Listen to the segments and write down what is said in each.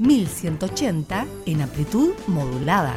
1180 en amplitud modulada.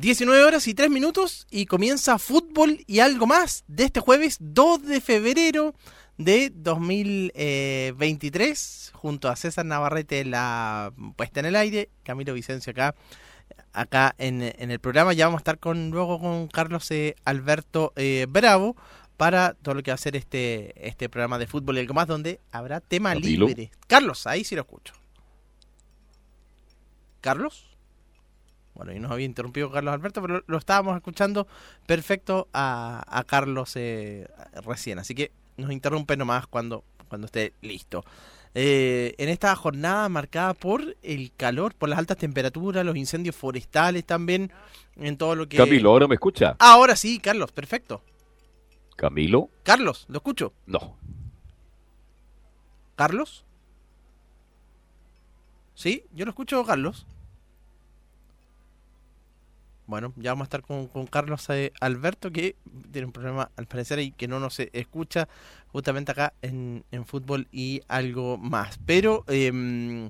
...19 horas y 3 minutos... ...y comienza fútbol y algo más... ...de este jueves 2 de febrero... ...de 2023... ...junto a César Navarrete... ...la puesta en el aire... ...Camilo Vicencio acá... ...acá en, en el programa... ...ya vamos a estar con luego con Carlos eh, Alberto eh, Bravo... ...para todo lo que va a ser este, este programa de fútbol y algo más... ...donde habrá tema libre... ...Carlos, ahí sí lo escucho... ¿Carlos? Bueno, y nos había interrumpido Carlos Alberto, pero lo estábamos escuchando perfecto a, a Carlos eh, recién. Así que nos interrumpe nomás cuando, cuando esté listo. Eh, en esta jornada marcada por el calor, por las altas temperaturas, los incendios forestales también, en todo lo que... Camilo, ¿ahora me escucha? Ahora sí, Carlos, perfecto. Camilo, Carlos, lo escucho. no. ¿Carlos? ¿Sí? Yo lo escucho, Carlos. Bueno, ya vamos a estar con, Carlos eh, Alberto, que tiene un problema al parecer y que no nos eh, escucha justamente acá en, en fútbol y algo más. Pero, em,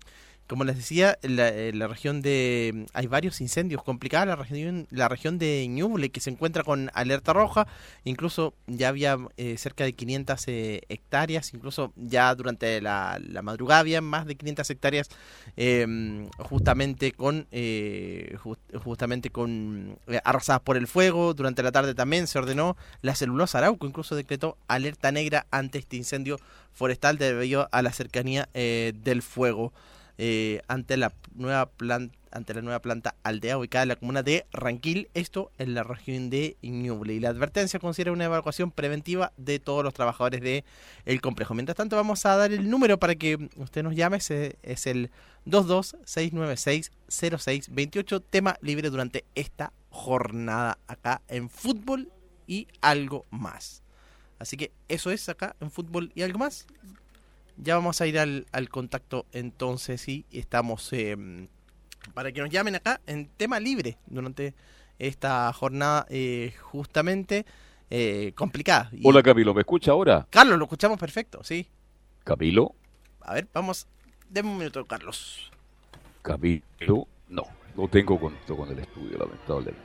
como les decía, la, eh, región de... Hay varios incendios complicados, la región, la región de Ñuble, que se encuentra con alerta roja, incluso ya había eh, cerca de 500 eh, hectáreas, incluso ya durante la, madrugada había más de 500 hectáreas eh, justamente con eh, ju- justamente con arrasadas por el fuego. Durante la tarde también se ordenó la celulosa Arauco, incluso decretó alerta negra ante este incendio forestal debido a la cercanía del fuego eh, ante la nueva planta ante la nueva planta aldea ubicada en la comuna de Ranquil, esto en la región de Ñuble. Y la advertencia considera una evacuación preventiva de todos los trabajadores de el complejo. Mientras tanto, vamos a dar el número para que usted nos llame. Es el 226960628. Tema libre durante esta jornada acá en fútbol y algo más. Así que eso es acá en fútbol y algo más. Ya vamos a ir al, al contacto entonces y estamos eh, para que nos llamen acá en tema libre durante esta jornada eh, justamente eh, complicada. Y- Hola Camilo, ¿me escucha ahora? Carlos, lo escuchamos perfecto, sí. Camilo, A ver, vamos. Deme un minuto, Carlos. Camilo, no. No tengo contacto con el estudio, lamentablemente.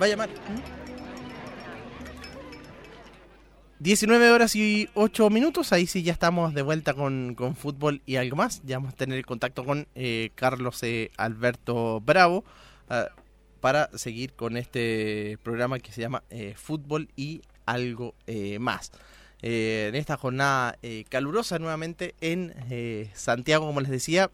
Va a llamar. 19 horas y 8 minutos, ahí sí ya estamos de vuelta con, con fútbol y algo más. Ya vamos a tener contacto con eh, Carlos eh, Alberto Bravo ah, para seguir con este programa que se llama eh, Fútbol y algo más. En esta jornada calurosa nuevamente en Santiago, como les decía,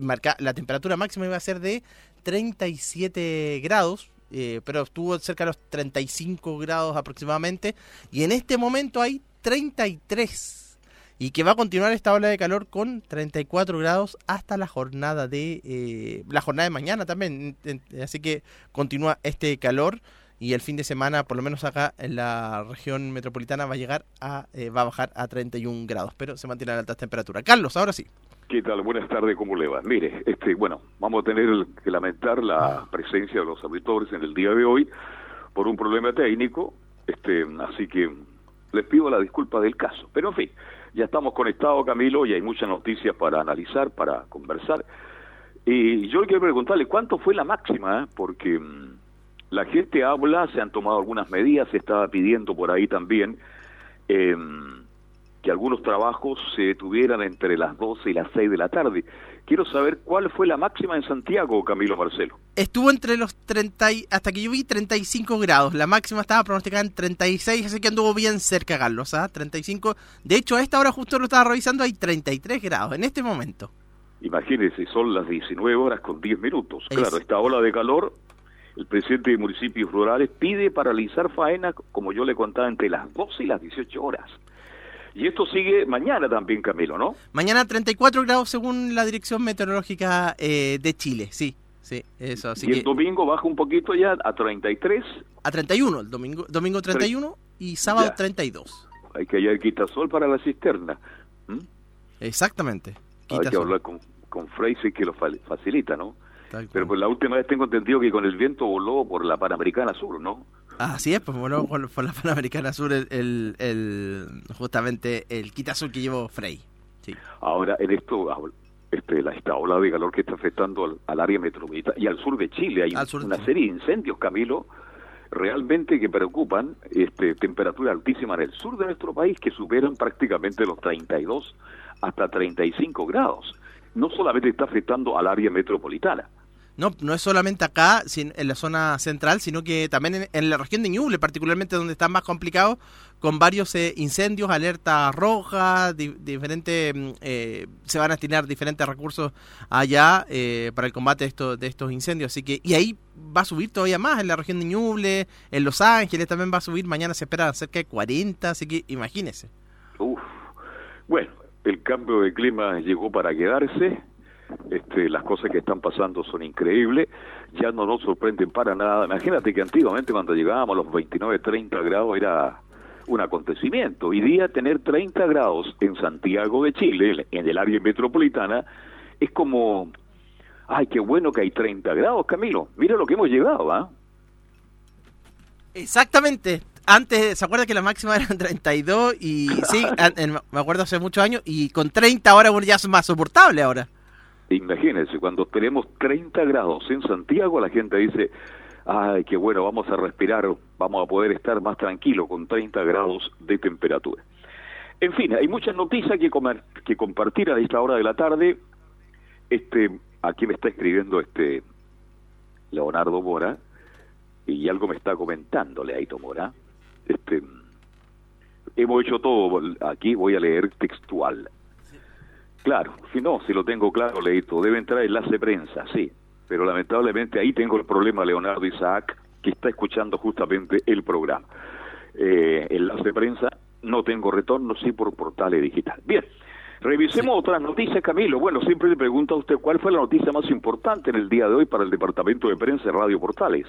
marca, la temperatura máxima iba a ser de 37 grados, eh, pero estuvo cerca de los 35 grados aproximadamente, y en este momento hay 33, y que va a continuar esta ola de calor con 34 grados hasta la jornada de eh, la jornada de mañana también, así que continúa este calor y el fin de semana, por lo menos acá en la región metropolitana, va a llegar a, eh, va a bajar a 31 grados, pero se mantiene a altas temperaturas. Carlos, ahora sí. ¿Qué tal? Buenas tardes, ¿cómo le va? Mire, este, bueno, vamos a tener que lamentar la presencia de los auditores en el día de hoy por un problema técnico, este, así que les pido la disculpa del caso. Pero en fin, ya estamos conectados, Camilo, y hay muchas noticias para analizar, para conversar. Y yo quiero preguntarle, ¿cuánto fue la máxima? eh? Porque mm, la gente habla, se han tomado algunas medidas, se estaba pidiendo por ahí también eh, que algunos trabajos se detuvieran entre las 12 y las 6 de la tarde. Quiero saber cuál fue la máxima en Santiago, Camilo Marcelo. Estuvo entre los 30, y- hasta que yo vi 35 grados. La máxima estaba pronosticada en 36, así que anduvo bien cerca, Carlos. ¿ah? 35. De hecho, a esta hora justo lo estaba revisando, hay 33 grados en este momento. Imagínense, son las 19 horas con 10 minutos. Es- Claro, esta ola de calor, el presidente de municipios rurales pide paralizar faena, como yo le contaba, entre las 12 y las 18 horas. Y esto sigue mañana también, Camilo, ¿no? Mañana 34 grados según la Dirección Meteorológica eh, de Chile. Sí, sí, eso. Así y el que domingo baja un poquito ya a 33. a 31, el domingo, domingo 31 y sábado Ya. 32. Hay que hallar quitasol para la cisterna. ¿Mm? Exactamente. Hay que hablar con, con Freise que lo fa- facilita, ¿no? Pero pues la última vez tengo entendido que con el viento voló por la Panamericana Sur, ¿no? Así es, pues bueno, por, por la Panamericana Sur, el, el, el- justamente el que llevó Frey. Sí. Ahora, en esto, habl- este, la, esta ola de calor que está afectando al, al área metropolitana y al sur de Chile, hay sur una serie de incendios, Camilo, realmente que preocupan, este, temperatura altísima en el sur de nuestro país que superan prácticamente los 32 hasta 35 grados. No solamente está afectando al área metropolitana, No, no es solamente acá, en la zona central, sino que también en, la región de Ñuble, particularmente donde está más complicado, con varios eh, incendios, alerta roja, di- diferente, mm, eh, se van a destinar diferentes recursos allá eh, para el combate de estos, de estos incendios. Así que, y ahí va a subir todavía más, en la región de Ñuble, en Los Ángeles también va a subir, mañana se espera cerca de 40, así que imagínese. Uf. Bueno, el cambio de clima llegó para quedarse. Este, las cosas que están pasando son increíbles. Ya no nos sorprenden para nada. Imagínate que antiguamente cuando llegábamos a los 29, 30 grados era un acontecimiento. Hoy día tener 30 grados en Santiago de Chile, en el área metropolitana, es como, ay, qué bueno que hay 30 grados, Camilo. Mira lo que hemos llegado, ¿ah? Exactamente. Antes, ¿se acuerda que la máxima eran 32? Y sí, an- en- me acuerdo hace muchos años. Y con 30 ahora bueno, ya es más soportable ahora. Imagínense, cuando tenemos 30 grados en Santiago, la gente dice, ay, qué bueno, vamos a respirar, vamos a poder estar más tranquilos con 30 grados de temperatura. En fin, hay muchas noticias que, que compartir a esta hora de la tarde. Este, aquí me está escribiendo este Leonardo Mora y algo me está comentando Leaito Mora. Este, hemos hecho todo, aquí voy a leer textual. Claro, si no, si lo tengo claro, Leito, debe entrar enlace prensa, sí. Pero lamentablemente ahí tengo el problema, Leonardo Isaac, que está escuchando justamente el programa. Eh, enlace prensa, no tengo retorno, sí por portales digital. Bien, revisemos otras noticias, Camilo. Bueno, siempre le pregunto a usted cuál fue la noticia más importante en el día de hoy para el Departamento de Prensa de Radio Portales.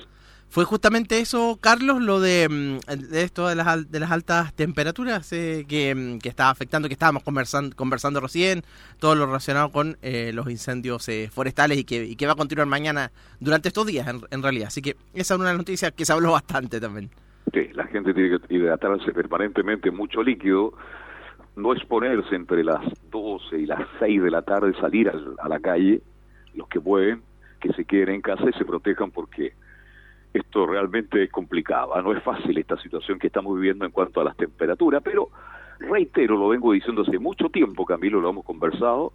Fue justamente eso, Carlos, lo de, mm, esto de las, de las altas temperaturas eh, que, mm, que estaba afectando, que estábamos conversando, conversando recién, todo lo relacionado con eh, los incendios eh, forestales y que, y que va a continuar mañana durante estos días, en, realidad. Así que esa es una noticia que se habló bastante también. Sí, la gente tiene que hidratarse permanentemente mucho líquido, no exponerse entre las 12 y las 6 de la tarde, salir al- a la calle, los que pueden, que se queden en casa y se protejan porque esto realmente es complicado, no es fácil esta situación que estamos viviendo en cuanto a las temperaturas, pero reitero, lo vengo diciendo hace mucho tiempo, Camilo, lo hemos conversado,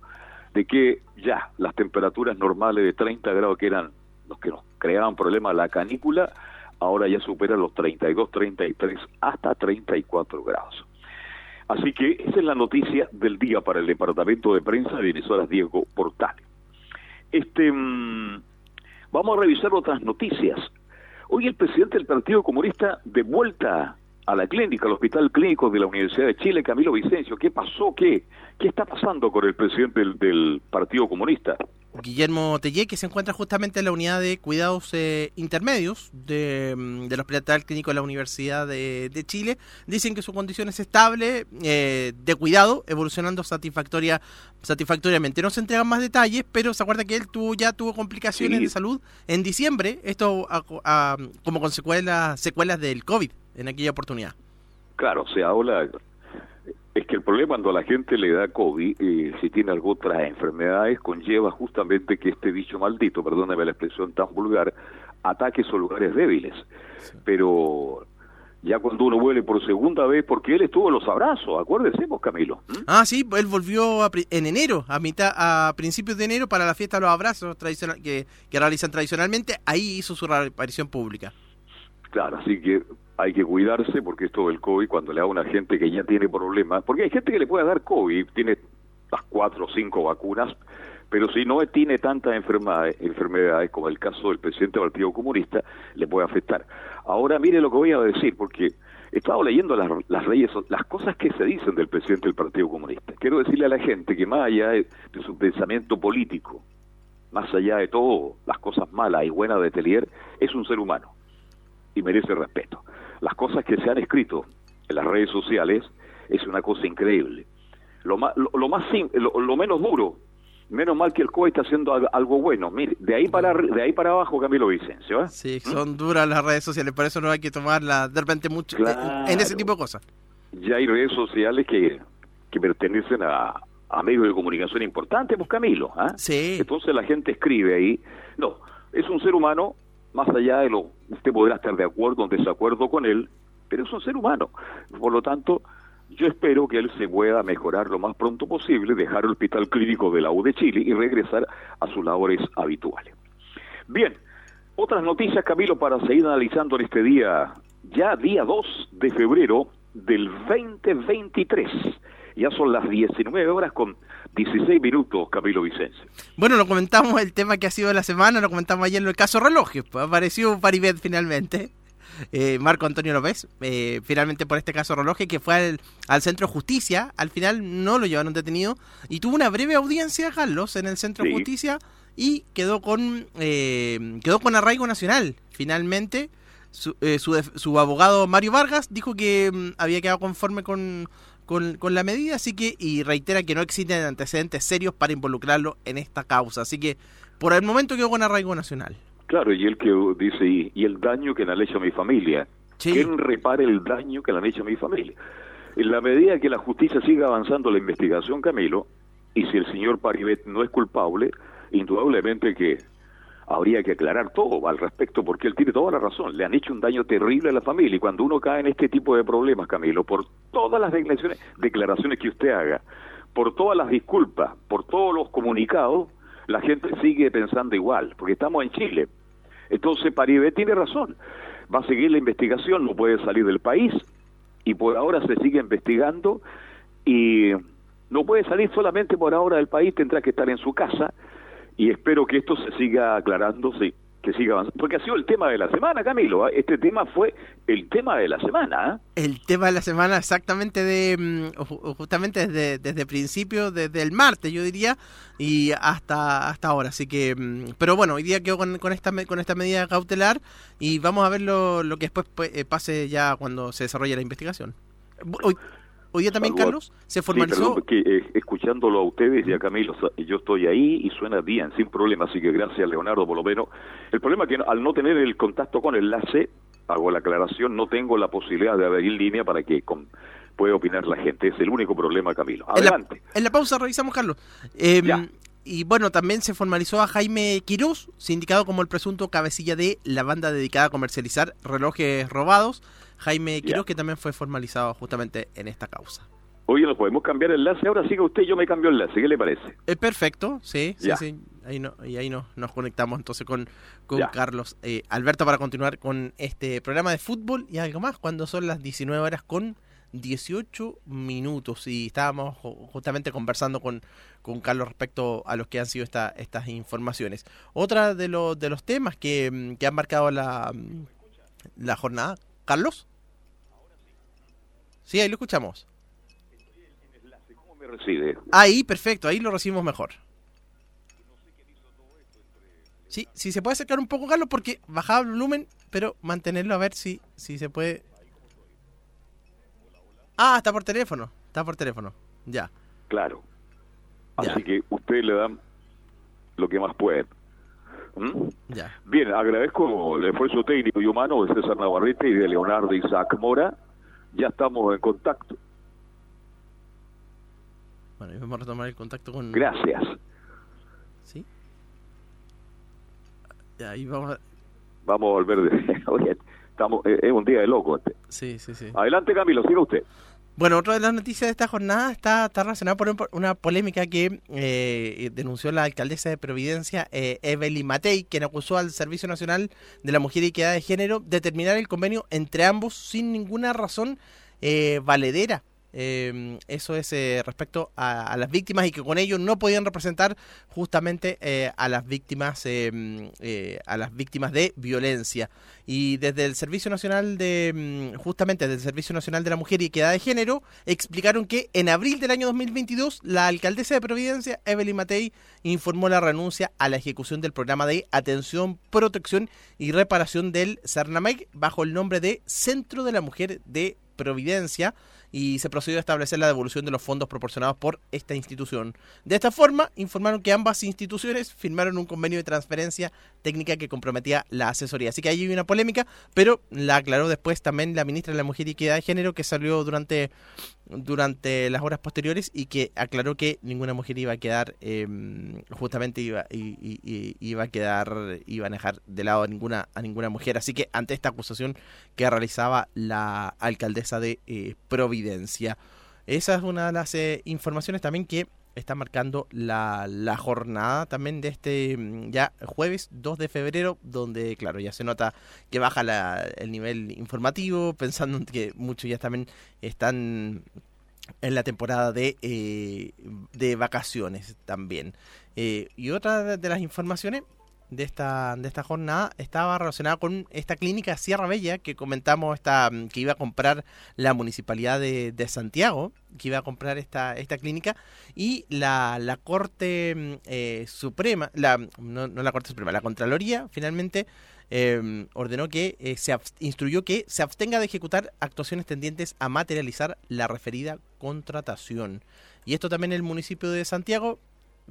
de que ya las temperaturas normales de 30 grados que eran los que nos creaban problemas, la canícula, ahora ya superan los 32, 33, hasta 34 grados. Así que esa es la noticia del día para el Departamento de Prensa de emisoras Diego Portales. Este, mm, vamos a revisar otras noticias. Hoy el presidente del Partido Comunista de vuelta a la clínica, al Hospital Clínico de la Universidad de Chile, Camilo Vicencio. ¿Qué pasó? ¿Qué, qué está pasando con el presidente del, del Partido Comunista? Guillermo Tellé, que se encuentra justamente en la unidad de cuidados eh, intermedios de, mm, del Hospital Clínico de la Universidad de, de Chile, dicen que su condición es estable, eh, de cuidado, evolucionando satisfactoria, satisfactoriamente. No se entregan más detalles, pero se acuerda que él tuvo ya tuvo complicaciones Sí. de salud en diciembre, esto a- a- como consecuencias secuelas del COVID en aquella oportunidad. Claro, se habla... Es que el problema cuando a la gente le da COVID, eh, si tiene alguna otras enfermedades, conlleva justamente que este bicho maldito, perdóneme la expresión tan vulgar, ataque esos lugares débiles. Pero ya cuando uno vuelve por segunda vez, porque él estuvo en los abrazos, acuérdese, vos, Camilo. Ah, sí, él volvió a pri- en enero, a mitad, a principios de enero para la fiesta de los abrazos tradicional, que, que realizan tradicionalmente. Ahí hizo su aparición pública. Claro, así que hay que cuidarse porque esto del COVID, cuando le da a una gente que ya tiene problemas, porque hay gente que le puede dar COVID, tiene las cuatro o cinco vacunas, pero si no tiene tantas enfermedades, enfermedades como el caso del presidente del Partido Comunista, le puede afectar. Ahora mire lo que voy a decir, porque he estado leyendo las, las leyes, las cosas que se dicen del presidente del Partido Comunista. Quiero decirle a la gente que más allá de, de su pensamiento político, más allá de todo, las cosas malas y buenas de Telier, es un ser humano y merece respeto. Las cosas que se han escrito en las redes sociales es una cosa increíble. Lo más, lo, lo más lo, lo menos duro, menos mal que el COE está haciendo al- algo bueno. Mire, de ahí para de ahí para abajo Camilo Vicencio, ¿eh? Sí, son duras las redes sociales, por eso no hay que tomarlas de repente mucho en- en ese tipo de cosas. Ya hay redes sociales que, que pertenecen a, a medios de comunicación importantes, pues Camilo, ¿ah? Sí. Entonces la gente escribe ahí, no, es un ser humano, más allá de lo, usted podrá estar de acuerdo o en desacuerdo con él, pero es un ser humano. Por lo tanto, yo espero que él se pueda mejorar lo más pronto posible, dejar el hospital clínico de la U de Chile y regresar a sus labores habituales. Bien, otras noticias, Camilo, para seguir analizando en este día, ya día 2 de febrero del 2023. Ya son las 19 horas con 16 minutos, Camilo Vicencio. Bueno, lo comentamos el tema que ha sido de la semana, lo comentamos ayer en el caso relojes. Pues apareció Paribet finalmente. eh, Marco Antonio López, eh, finalmente por este caso relojes, que fue al, al centro de justicia. Al final no lo llevaron detenido y tuvo una breve audiencia, Carlos, en el centro de justicia y quedó con eh, quedó con arraigo nacional. Finalmente, su, eh, su, su abogado Mario Vargas dijo que mm, había quedado conforme con, con, con la medida, así que, y reitera que no existen antecedentes serios para involucrarlo en esta causa. Así que, por el momento quedó con arraigo nacional. Claro, y él que dice, y, y el daño que le han hecho a mi familia. Sí. ¿Quién repare el daño que le han hecho a mi familia? En la medida que la justicia siga avanzando la investigación, Camilo, y si el señor Paribet no es culpable, indudablemente que habría que aclarar todo al respecto, porque él tiene toda la razón. Le han hecho un daño terrible a la familia, y cuando uno cae en este tipo de problemas, Camilo, por todas las declaraciones, que usted haga, por todas las disculpas, por todos los comunicados, la gente sigue pensando igual, porque estamos en Chile. Entonces Paribet tiene razón. Va a seguir la investigación, no puede salir del país y por ahora se sigue investigando y no puede salir solamente por ahora del país, tendrá que estar en su casa y espero que esto se siga aclarando, sí, que siga avanzando. Porque ha sido el tema de la semana, Camilo. ¿ah? Este tema fue el tema de la semana. ¿ah? El tema de la semana exactamente de mm, ju- justamente desde, desde principio, desde el martes yo diría, y hasta hasta ahora. Así que, mm, pero bueno, hoy día quedo con, con esta con esta medida cautelar y vamos a ver lo, lo que después pues, eh, pase ya cuando se desarrolle la investigación. Hoy, hoy día también, Carlos, se Sí, formalizó. perdón, que, eh, escuchándolo a ustedes y a Camilo, yo estoy ahí y suena bien, sin problema, así que gracias Leonardo por lo menos. El problema es que al no tener el contacto con enlace, hago la aclaración, no tengo la posibilidad de abrir línea para que con- pueda opinar la gente. Es el único problema, Camilo. En la, Adelante. en la pausa revisamos, Carlos. Eh, Ya. y bueno, también se formalizó a Jaime Quirós, sindicado como el presunto cabecilla de la banda dedicada a comercializar relojes robados. Jaime Quirós, que también fue formalizado justamente en esta causa. Oye, nos podemos cambiar el enlace. Ahora siga usted, yo me cambio el enlace. ¿Qué le parece? Eh, perfecto, sí, sí, Ya. sí. Ahí no, y ahí no, nos conectamos entonces con, con Ya. Carlos eh, Alberto para continuar con este programa de fútbol y algo más cuando son las 19 horas con 18 minutos y estábamos ju- justamente conversando con, con Carlos respecto a los que han sido esta, estas informaciones. Otra de, los de los temas que, mm, que han marcado la, mm, la jornada, Carlos. Sí, ahí lo escuchamos. Ahí, perfecto, ahí lo recibimos mejor. Sí, si se puede acercar un poco, Carlos, porque bajaba el volumen, pero mantenerlo a ver si, si se puede. Ah, está por teléfono, está por teléfono, ya. Claro. Ya. Así que ustedes le dan lo que más pueden. ¿Mm? Ya. Bien, agradezco el esfuerzo técnico y humano de César Navarrete y de Leonardo Isaac Mora. Ya estamos en contacto. Bueno, y vamos a retomar el contacto con. Gracias. ¿Sí? Ya, ahí vamos a... Vamos a volver de... Oye, estamos... eh, es un día de loco este. Sí, sí, sí. Adelante, Camilo, siga usted. Bueno, otra de las noticias de esta jornada está, está relacionada por un- por una polémica que eh, denunció la alcaldesa de Providencia, eh, Evelyn Matei, quien acusó al Servicio Nacional de la Mujer y Equidad de Género de terminar el convenio entre ambos sin ninguna razón eh, valedera. Eh, eso es eh, respecto a, a las víctimas y que con ello no podían representar justamente eh, a las víctimas mm, eh, a las víctimas de violencia. Y desde el Servicio Nacional de mm, justamente desde el Servicio Nacional de la Mujer y Equidad de Género explicaron que en abril del año 2022 la alcaldesa de Providencia Evelyn Matei informó la renuncia a la ejecución del programa de atención, protección y reparación del Cernamec bajo el nombre de Centro de la Mujer de Providencia y se procedió a establecer la devolución de los fondos proporcionados por esta institución. De esta forma, informaron que ambas instituciones firmaron un convenio de transferencia técnica que comprometía la asesoría. Así que ahí hay una polémica, pero la aclaró después también la ministra de la Mujer y Equidad de Género que salió durante, durante las horas posteriores y que aclaró que ninguna mujer iba a quedar, eh, justamente iba, iba a quedar, iban a dejar de lado a ninguna, a ninguna mujer. Así que ante esta acusación que realizaba la alcaldesa de eh, Providencia. Esa es una de las eh, informaciones también que está marcando la, jornada también de este mm, ya jueves 2 de febrero, donde claro, ya se nota que baja la- el nivel informativo, pensando en que muchos ya también están en la temporada de, eh, de vacaciones también. Eh, y otra de las informaciones de esta, de esta jornada estaba relacionada con esta clínica Sierra Bella que comentamos esta, mm, que iba a comprar la municipalidad de, de Santiago, que iba a comprar esta, esta clínica, y la, la Corte mm, eh, Suprema, la, no, no la Corte Suprema, la Contraloría finalmente eh, ordenó que eh, se instruyó que se abstenga de ejecutar actuaciones tendientes a materializar la referida contratación. Y esto también el municipio de Santiago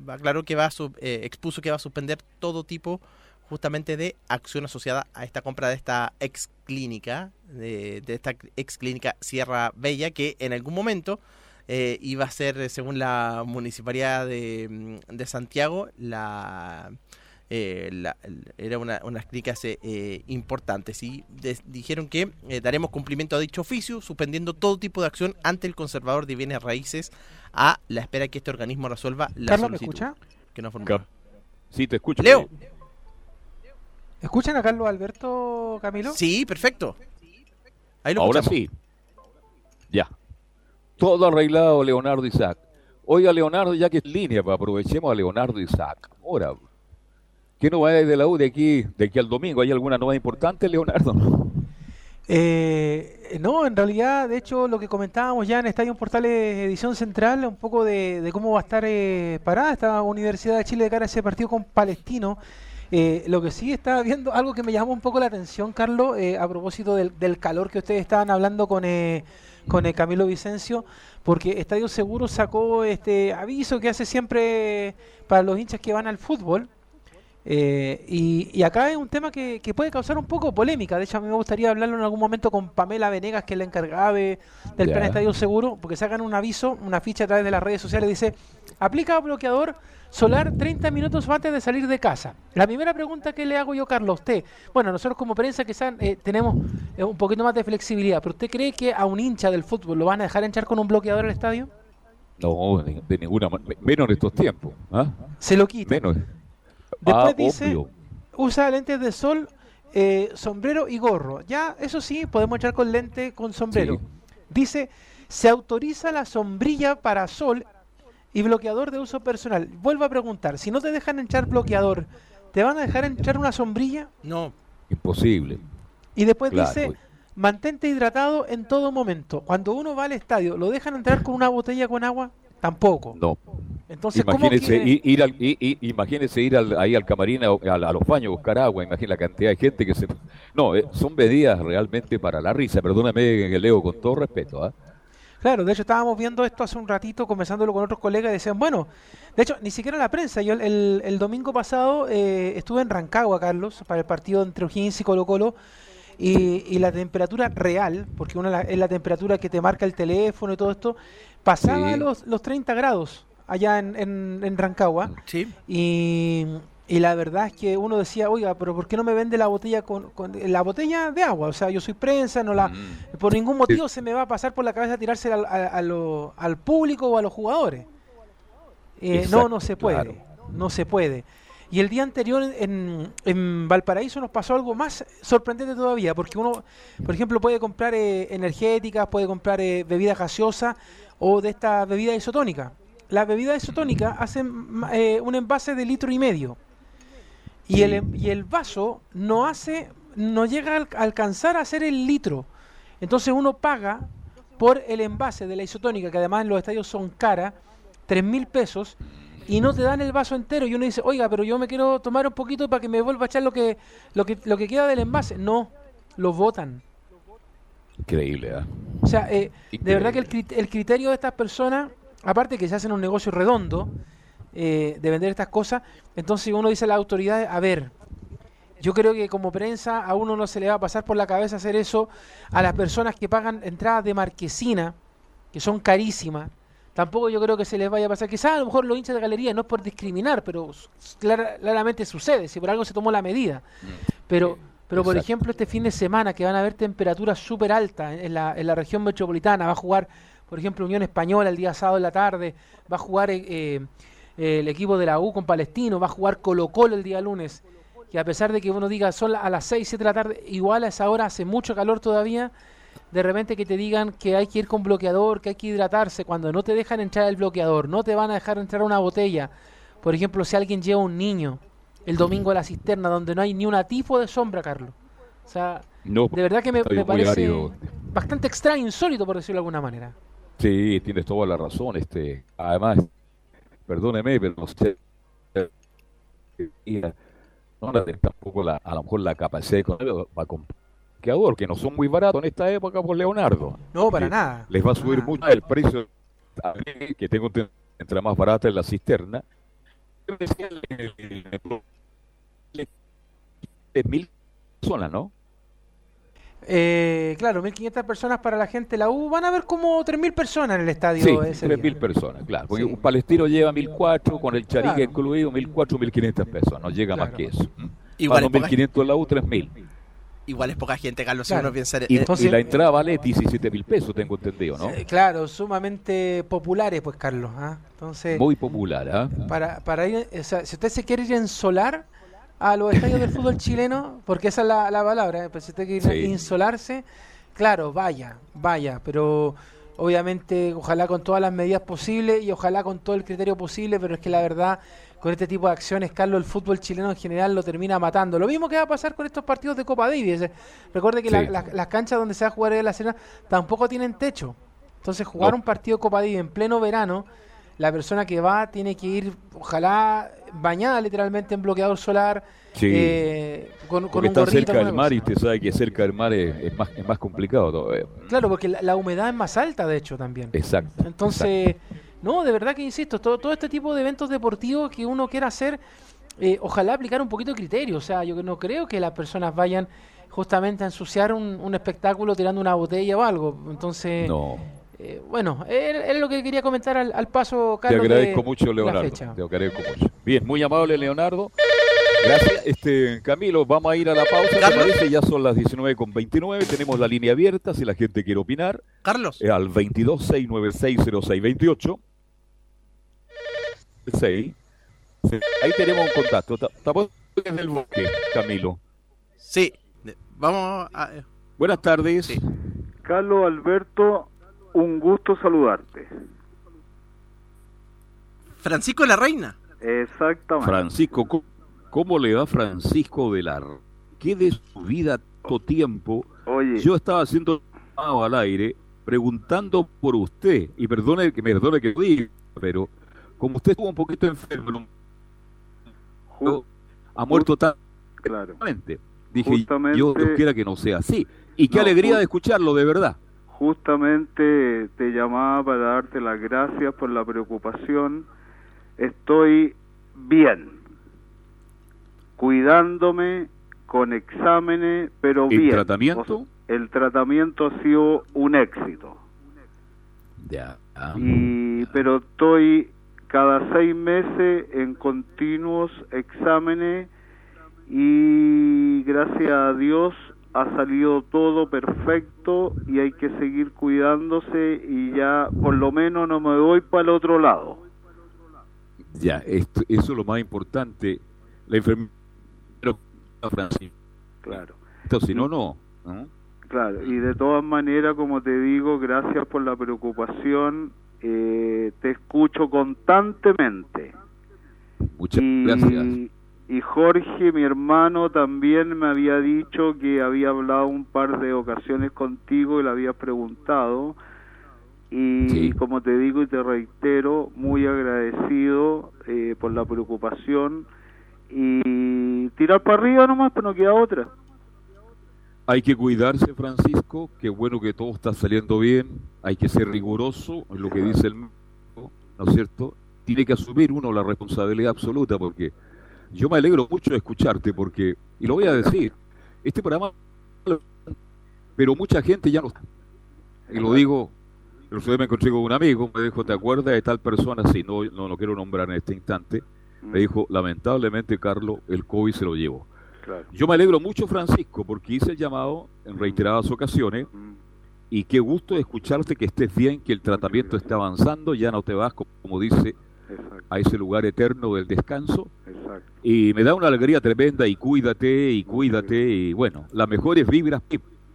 aclaró que va a sub- eh, expuso que va a suspender todo tipo justamente de acción asociada a esta compra de esta ex clínica, de, de esta ex clínica Sierra Bella, que en algún momento eh, iba a ser, eh, según la municipalidad de, mm, de Santiago, la, eh, la- era una, unas clínicas eh, eh, importantes y des- dijeron que eh, daremos cumplimiento a dicho oficio, suspendiendo todo tipo de acción ante el conservador de bienes raíces a la espera que este organismo resuelva la Carlos, ¿me solicitud escucha? que. Cap- Sí, te escucho. Leo. ¿Escuchan a Carlos Alberto Camilo? Sí, perfecto. Ahí lo Ahora escuchamos. sí. Ya. Todo arreglado, Leonardo Isaac. Oiga, Leonardo, ya que es línea, pues aprovechemos a Leonardo Isaac. Ahora, ¿qué novedades de la U de aquí, de aquí al domingo? ¿Hay alguna novedad importante, Leonardo? Eh, no, en realidad, de hecho, lo que comentábamos ya en Estadio Portales Edición Central, un poco de, cómo va a estar eh, parada esta Universidad de Chile de cara a ese partido con Palestino. Eh, lo que sí está viendo, algo que me llamó un poco la atención, Carlos, eh, a propósito del, del calor que ustedes estaban hablando con, con eh, Camilo Vicencio, porque Estadio Seguro sacó este aviso que hace siempre para los hinchas que van al fútbol, Eh, y, y acá es un tema que, que puede causar un poco polémica. De hecho, a mí me gustaría hablarlo en algún momento con Pamela Venegas, que es la encargada de- del. Plan Estadio Seguro, porque sacan un aviso, una ficha a través de las redes sociales, dice, aplica bloqueador solar 30 minutos antes de salir de casa. La primera pregunta que le hago yo, Carlos, a usted, bueno, nosotros como prensa quizás eh, tenemos eh, un poquito más de flexibilidad, pero ¿usted cree que a un hincha del fútbol lo van a dejar entrar con un bloqueador al estadio? No, de, de ninguna manera. Menos en estos tiempos. ¿ah? Se lo quita. Menos. Después ah, dice, obvio. usa lentes de sol, eh, sombrero y gorro. Ya, eso sí, podemos entrar con lente con sombrero. Sí. Dice, se autoriza la sombrilla para sol y bloqueador de uso personal. Vuelvo a preguntar, si no te dejan entrar bloqueador, ¿te van a dejar entrar una sombrilla? No, Imposible. Y después Claro, dice, pues. mantente hidratado en todo momento. Cuando uno va al estadio, ¿lo dejan entrar con una botella con agua? Tampoco. No. Entonces, ¿cómo Imagínese quiere- ir, ir al, i- i- imagínese ir al- ahí al camarín a, a- a los baños a buscar agua. Imagina la cantidad de gente que se. No, eh, son medidas realmente para la risa. Perdóname, Leo, con todo respeto. ¿ah? Claro, de hecho estábamos viendo esto hace un ratito, conversándolo con otros colegas y decían, bueno, de hecho, ni siquiera la prensa. Yo el, el- el domingo pasado eh, estuve en Rancagua, Carlos, para el partido entre O'Higgins y Colo Colo, y, y la temperatura real, porque una la- es la temperatura que te marca el teléfono y todo esto, pasaba Sí. los, los 30 grados allá en, en, en Rancagua. sí. Y, y la verdad es que uno decía, oiga, pero ¿por qué no me vende la botella con, con- la botella de agua? O sea, yo soy prensa, no la, Mm. por ningún motivo se me va a pasar por la cabeza tirarse al, a- a lo- al público o a los jugadores. Eh, no, no se puede, claro. no se puede. Y el día anterior en, en Valparaíso nos pasó algo más sorprendente todavía, porque uno, por ejemplo, puede comprar eh, energéticas, puede comprar eh, bebidas gaseosas o de esta bebida isotónica. Las bebidas isotónicas hacen ma- eh, un envase de litro y medio. Y el, em- y el vaso no hace, no llega a al- a alcanzar a hacer el litro. Entonces uno paga por el envase de la isotónica, que además en los estadios son caras, tres mil pesos, y no te dan el vaso entero. Y uno dice, oiga, pero yo me quiero tomar un poquito para que me vuelva a echar lo que, lo que, lo que queda del envase. No, lo votan. Increíble. ¿ah? O sea, eh, de verdad que el, crit- el criterio de estas personas, aparte que se hacen un negocio redondo eh, de vender estas cosas, entonces uno dice a las autoridades, a ver, yo creo que como prensa a uno no se le va a pasar por la cabeza hacer eso a las personas que pagan entradas de marquesina, que son carísimas. Tampoco yo creo que se les vaya a pasar. Quizás a lo mejor los hinchas de galería no es por discriminar, pero claramente sucede, si por algo se tomó la medida. Pero, pero por ejemplo, este fin de semana que van a haber temperaturas súper altas en la, en la región metropolitana, va a jugar, por ejemplo, Unión Española el día sábado en la tarde, va a jugar eh, eh, el equipo de la U con Palestino, va a jugar Colo Colo el día lunes. Y a pesar de que uno diga son a las 6, 7 de la tarde, igual a esa hora hace mucho calor todavía, de repente que te digan que hay que ir con bloqueador, que hay que hidratarse, cuando no te dejan entrar el bloqueador, no te van a dejar entrar una botella. Por ejemplo, si alguien lleva un niño el domingo a la cisterna donde no hay ni una tifo de sombra, Carlos. O sea, No, de verdad que me, parece árido. bastante extraño, insólito, por decirlo de alguna manera. Sí, tienes toda la razón. Este, además, perdóneme, pero no sé. y, No la- tampoco la, a lo mejor la capacidad económica para comprar bloqueador, que no son muy baratos en esta época por Leonardo. No, para nada. Les va a subir nada. mucho el precio. A que tengo entre más barata en la cisterna. Yo decía, el- el- el- de mil personas, ¿no? Eh, claro, 1.500 personas para la gente de la U. Van a ver como 3.000 personas en el estadio Sí, ese 3.000 día. personas, claro. Porque Sí. un palestino lleva 1.400, con el charique Claro. incluido, 1.400, 1.500 pesos. No llega más que eso. Igual es poca- 1.500 en la U, 3.000. Igual es poca gente, Carlos, Claro. si uno piensa... en- Y, en- Entonces- y la entrada vale 17.000 pesos, tengo entendido, ¿no? Eh, claro, sumamente populares, pues, Carlos. ¿ah? Entonces, Muy popular, ¿ah? para, para ir, o sea, si usted se quiere ir en solar a los estadios del fútbol chileno, porque esa es la, la palabra, ¿eh? a Sí. insolarse, claro, vaya, vaya, pero obviamente ojalá con todas las medidas posibles y ojalá con todo el criterio posible, pero es que la verdad, con este tipo de acciones, Carlos, el fútbol chileno en general lo termina matando. Lo mismo que va a pasar con estos partidos de Copa Davis. eh. Recuerde que la- Sí. la- las canchas donde se va a jugar en la Serena tampoco tienen techo. Entonces, jugar No. un partido de Copa Davis en pleno verano, la persona que va tiene que ir, ojalá, bañada literalmente en bloqueador solar, Sí. eh, con, con Porque un está cerca del mar y usted sabe que cerca del mar es, es más, es más complicado todavía. Claro, porque la, la humedad es más alta, de hecho, también. Exacto. Entonces, no, de verdad que insisto, todo, todo este tipo de eventos deportivos que uno quiera hacer, eh, ojalá aplicar un poquito de criterio. O sea, yo no creo que las personas vayan justamente a ensuciar un, un espectáculo tirando una botella o algo. Entonces, No. Eh, bueno, es lo que quería comentar al, al paso, Te Carlos. agradezco de mucho, Leonardo. Te agradezco mucho. Bien, muy amable, Leonardo. Gracias. Este, Camilo, vamos a ir a la pausa. ¿Te Carlos. parece? Ya son las 19.29. Tenemos la línea abierta si la gente quiere opinar. Carlos. eh, al 22-696-0628. 6. Ahí tenemos un contacto. Ta- Estamos en el bosque, Camilo. Sí. Vamos a... eh, Buenas tardes. Sí. Carlos Alberto, un gusto saludarte. Francisco de la Reina. Exactamente. Francisco, ¿cómo, cómo le va Francisco de la R- ¿Qué de su vida todo tiempo? Oye, Yo estaba haciendo llamado al aire preguntando por usted, y perdone que me perdone que lo diga, pero como usted estuvo un poquito enfermo, no- ju- ha muerto tan claro. Exactamente. Dije, Justamente- yo Dios quiera que no sea así. Y qué No, alegría de escucharlo, de verdad. Justamente te llamaba para darte las gracias por la preocupación. Estoy bien, cuidándome con exámenes, pero ¿El bien. tratamiento? O sea, el tratamiento ha sido un éxito. Ya. ah. y pero estoy cada seis meses en continuos exámenes y gracias a Dios ha salido todo perfecto y hay que seguir cuidándose y ya por lo menos no me voy para el otro lado. Ya, esto- eso es lo más importante. La Francisco. Claro. Si no, no. ¿no? Claro, y de todas maneras, como te digo, gracias por la preocupación, eh, te escucho constantemente. Muchas y, gracias. Y Jorge, mi hermano, también me había dicho que había hablado un par de ocasiones contigo y le había preguntado. Y Sí. como te digo y te reitero, muy agradecido eh, por la preocupación. Y tirar para arriba nomás, pero no queda otra. Hay que cuidarse, Francisco. Qué bueno que todo está saliendo bien. Hay que ser riguroso en lo que dice el médico, ¿no es cierto? Tiene que asumir uno la responsabilidad absoluta porque yo me alegro mucho de escucharte porque, y lo voy a decir, este programa, pero mucha gente ya no está. Y lo digo, el otro día me encontré con un amigo, me dijo, ¿te acuerdas de tal persona? Sí, no, no lo quiero nombrar en este instante. Me dijo, lamentablemente, Carlos, el COVID se lo llevó. Claro. Yo me alegro mucho, Francisco, porque hice el llamado en reiteradas ocasiones Mm, y qué gusto de escucharte que estés bien, que el tratamiento está avanzando, ya no te vas, co- como dice, Exacto, a ese lugar eterno del descanso. exacto. Y me da una alegría tremenda y cuídate y cuídate y bueno, las mejores vibras.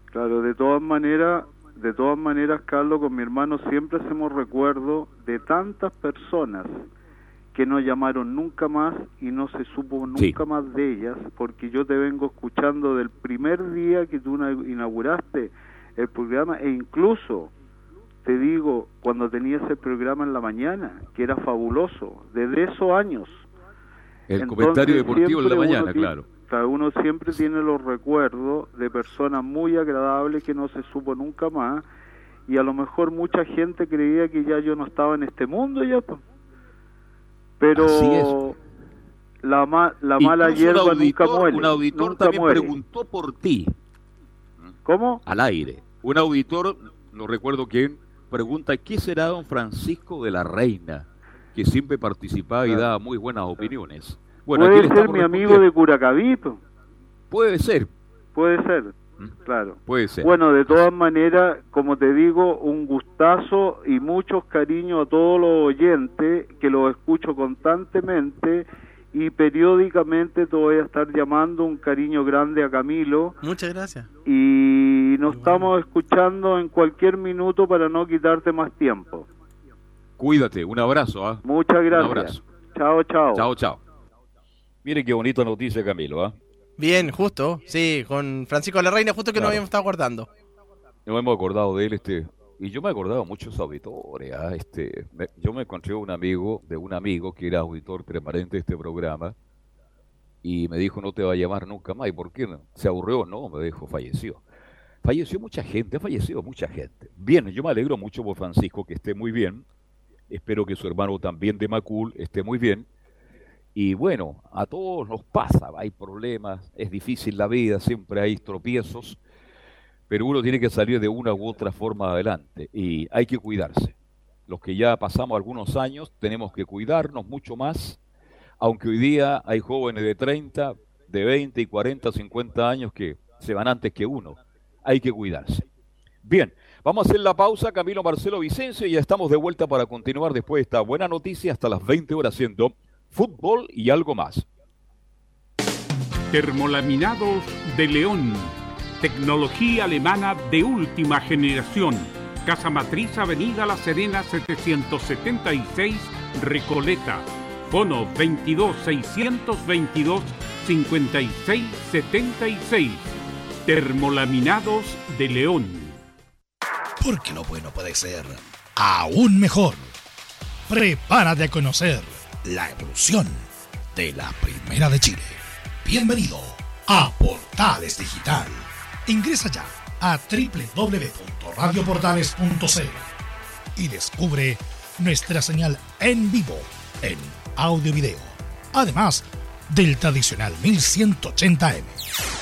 Claro, de todas maneras, de todas maneras, Carlos, con mi hermano siempre hacemos recuerdo de tantas personas que no llamaron nunca más y no se supo nunca Sí. más de ellas, porque yo te vengo escuchando del primer día que tú na- inauguraste el programa e incluso te digo cuando tenías el programa en la mañana, que era fabuloso, desde esos años. El Entonces, comentario deportivo en la mañana, uno tiene- claro. claro, uno siempre tiene los recuerdos de personas muy agradables que no se supo nunca más y a lo mejor mucha gente creía que ya yo no estaba en este mundo ya pues. pero Así es. la ma- la mala hierba auditor, nunca muere un auditor nunca también muere. preguntó por ti ¿cómo? al aire. Un auditor, no recuerdo quién, pregunta, ¿qué será don Francisco de la Reina? Que siempre participaba y daba muy buenas opiniones. Bueno, puede ser mi amigo de Curacaví pues. Puede ser, puede ser ¿Mm? claro puede ser. Bueno, de todas maneras, como te digo, un gustazo y muchos cariños a todos los oyentes que los escucho constantemente y periódicamente te voy a estar llamando un cariño grande a Camilo Muchas gracias. y nos estamos escuchando en cualquier minuto para no quitarte más tiempo. Cuídate, un abrazo, ¿ah? Muchas Un gracias. abrazo. Chao, chao. Chao, chao. Mire qué bonita noticia, Camilo, ¿ah? Bien, justo. Sí, con Francisco la Reina, justo que Claro. nos habíamos estado acordando. Nos hemos acordado de él, este, y yo me he acordado muchos auditores, ¿ah? este, me- yo me encontré un amigo, de un amigo que era auditor permanente de este programa, y me dijo, no te va a llamar nunca más, ¿y por qué no? ¿Se aburrió? No, me dijo, falleció. Falleció mucha gente, ha fallecido mucha gente. Bien, yo me alegro mucho por Francisco, que esté muy bien, espero que su hermano también de Macul esté muy bien, Y bueno, a todos nos pasa, hay problemas, es difícil la vida, siempre hay tropiezos, pero uno tiene que salir de una u otra forma adelante y hay que cuidarse. Los que ya pasamos algunos años tenemos que cuidarnos mucho más, aunque hoy día hay jóvenes de 30, de 20 y 40, 50 años que se van antes que uno. Hay que cuidarse. Bien, vamos a hacer la pausa, Camilo Marcelo Vicencio, y ya estamos de vuelta para continuar después de esta buena noticia hasta las 20 horas siendo fútbol y algo más. Termolaminados de León. Tecnología alemana de última generación. Casa Matriz, Avenida La Serena, 776, Recoleta. Fono 22 622 5676. Termolaminados de León. Porque lo bueno puede ser aún mejor. Prepárate a conocer la evolución de la Primera de Chile. Bienvenido a Portales Digital. Ingresa ya a www.radioportales.cl y descubre nuestra señal en vivo en audio y video. Además del tradicional 1180M.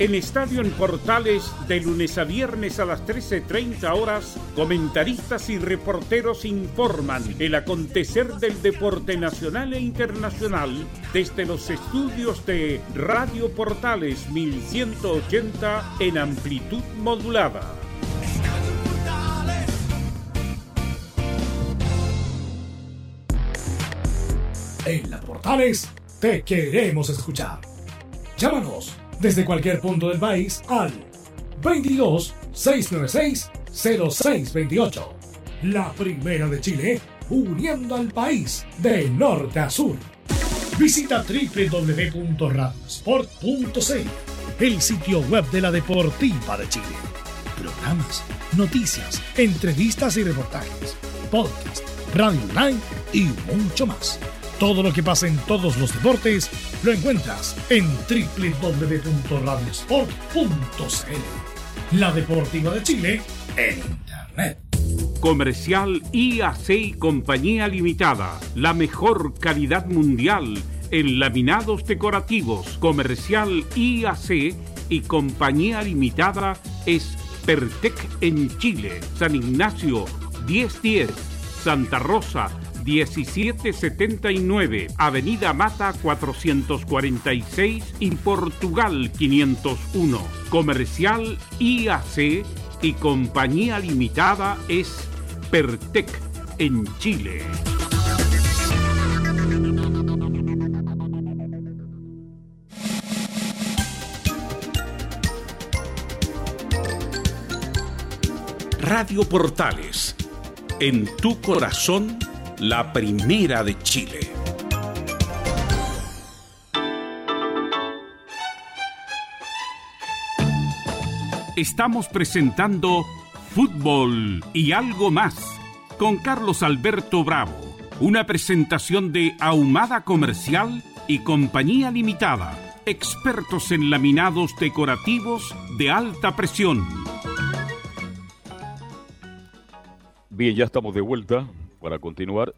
En Estadio en Portales, de lunes a viernes a las 13.30 horas, comentaristas y reporteros informan el acontecer del deporte nacional e internacional desde los estudios de Radio Portales 1180 en amplitud modulada. En la Portales te queremos escuchar. Llámanos desde cualquier punto del país al 22 696 0628. La primera de Chile, uniendo al país de norte a sur. Visita www.radiosport.cl, el sitio web de la Deportiva de Chile. Programas, noticias, entrevistas y reportajes, podcast, radio online y mucho más. Todo lo que pasa en todos los deportes lo encuentras en www.radiosport.cl. La Deportiva de Chile en Internet. Comercial IAC y Compañía Limitada. La mejor calidad mundial en laminados decorativos. Comercial IAC y Compañía Limitada es Pertec en Chile. San Ignacio 1010. Santa Rosa 1779, Avenida Mata 446 y Portugal 501. Comercial IAC y Compañía Limitada es Pertec en Chile. Radio Portales, en tu corazón, la primera de Chile. Estamos presentando Fútbol y algo más con Carlos Alberto Bravo, una presentación de Ahumada Comercial y Compañía Limitada, expertos en laminados decorativos de alta presión. Bien, ya estamos de vuelta para continuar.